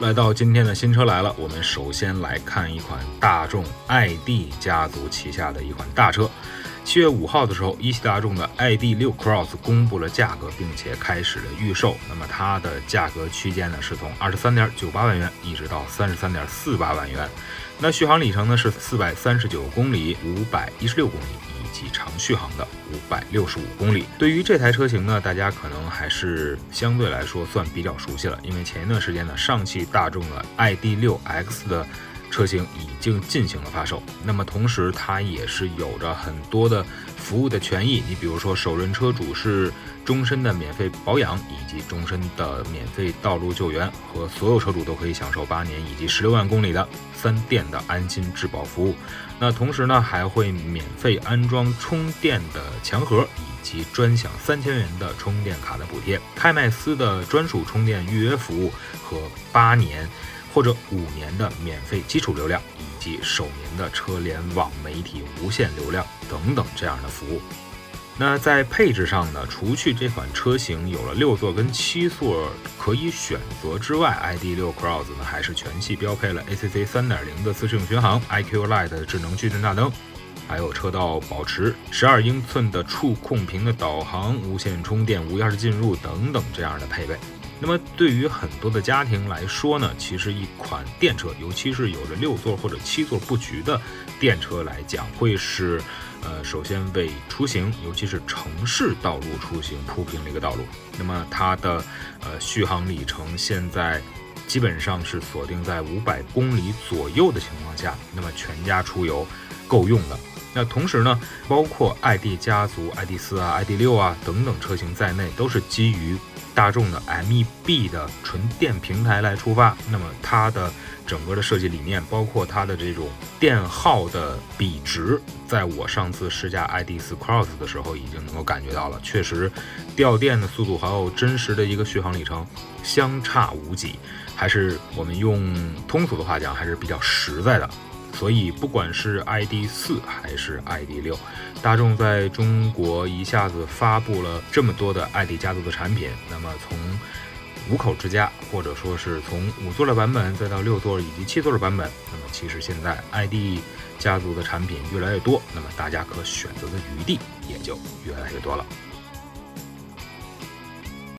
来到今天的新车来了，我们首先来看一款大众 ID 家族旗下的一款大车。七月五号的时候，一汽大众的 ID.6 Cross 公布了价格，并且开始了预售。那么它的价格区间呢，是从二十三点九八万元一直到三十三点四八万元。那续航里程呢是四百三十九公里，五百一十六公里。及长续航的五百六十五公里。对于这台车型呢，大家可能还是相对来说算比较熟悉了，因为前一段时间呢，上汽大众的 ID.6X 的车型已经进行了发售。那么同时，它也是有着很多的服务的权益。你比如说，首任车主是终身的免费保养，以及终身的免费道路救援，和所有车主都可以享受八年以及十六万公里的三电的安心质保服务。那同时呢，还会免费安装充电的墙盒，以及专享三千元的充电卡的补贴，开迈斯的专属充电预约服务和八年或者五年的免费基础流量，以及首年的车联网媒体无限流量等等这样的服务。那在配置上呢，除去这款车型有了六座跟七座可以选择之外，ID.6 Cross 呢还是全系标配了 ACC 3.0的自适应巡航、IQ Light 智能矩阵大灯，还有车道保持、十二英寸的触控屏的导航、无线充电、无钥匙进入等等这样的配备。那么对于很多的家庭来说呢，其实一款电车，尤其是有着六座或者七座布局的电车来讲，会是。呃，首先为出行，尤其是城市道路出行铺平了一个道路。那么它的呃续航里程现在基本上是锁定在五百公里左右的情况下，那么全家出游够用的。那同时呢，包括 ID 家族、ID 四啊、ID 六啊等等车型在内，都是基于大众的 MEB 的纯电平台来出发。那么它的整个的设计理念，包括它的这种电耗的比值，在我上次试驾 ID 四 Cross 的时候，已经能够感觉到了，确实掉电的速度还有真实的一个续航里程相差无几，还是我们用通俗的话讲，还是比较实在的。所以，不管是 ID.4 还是 ID.6，大众在中国一下子发布了这么多的 ID 家族的产品，那么从五口之家，或者说是从五座的版本再到六座以及七座的版本，那么其实现在 ID 家族的产品越来越多，那么大家可选择的余地也就越来越多了。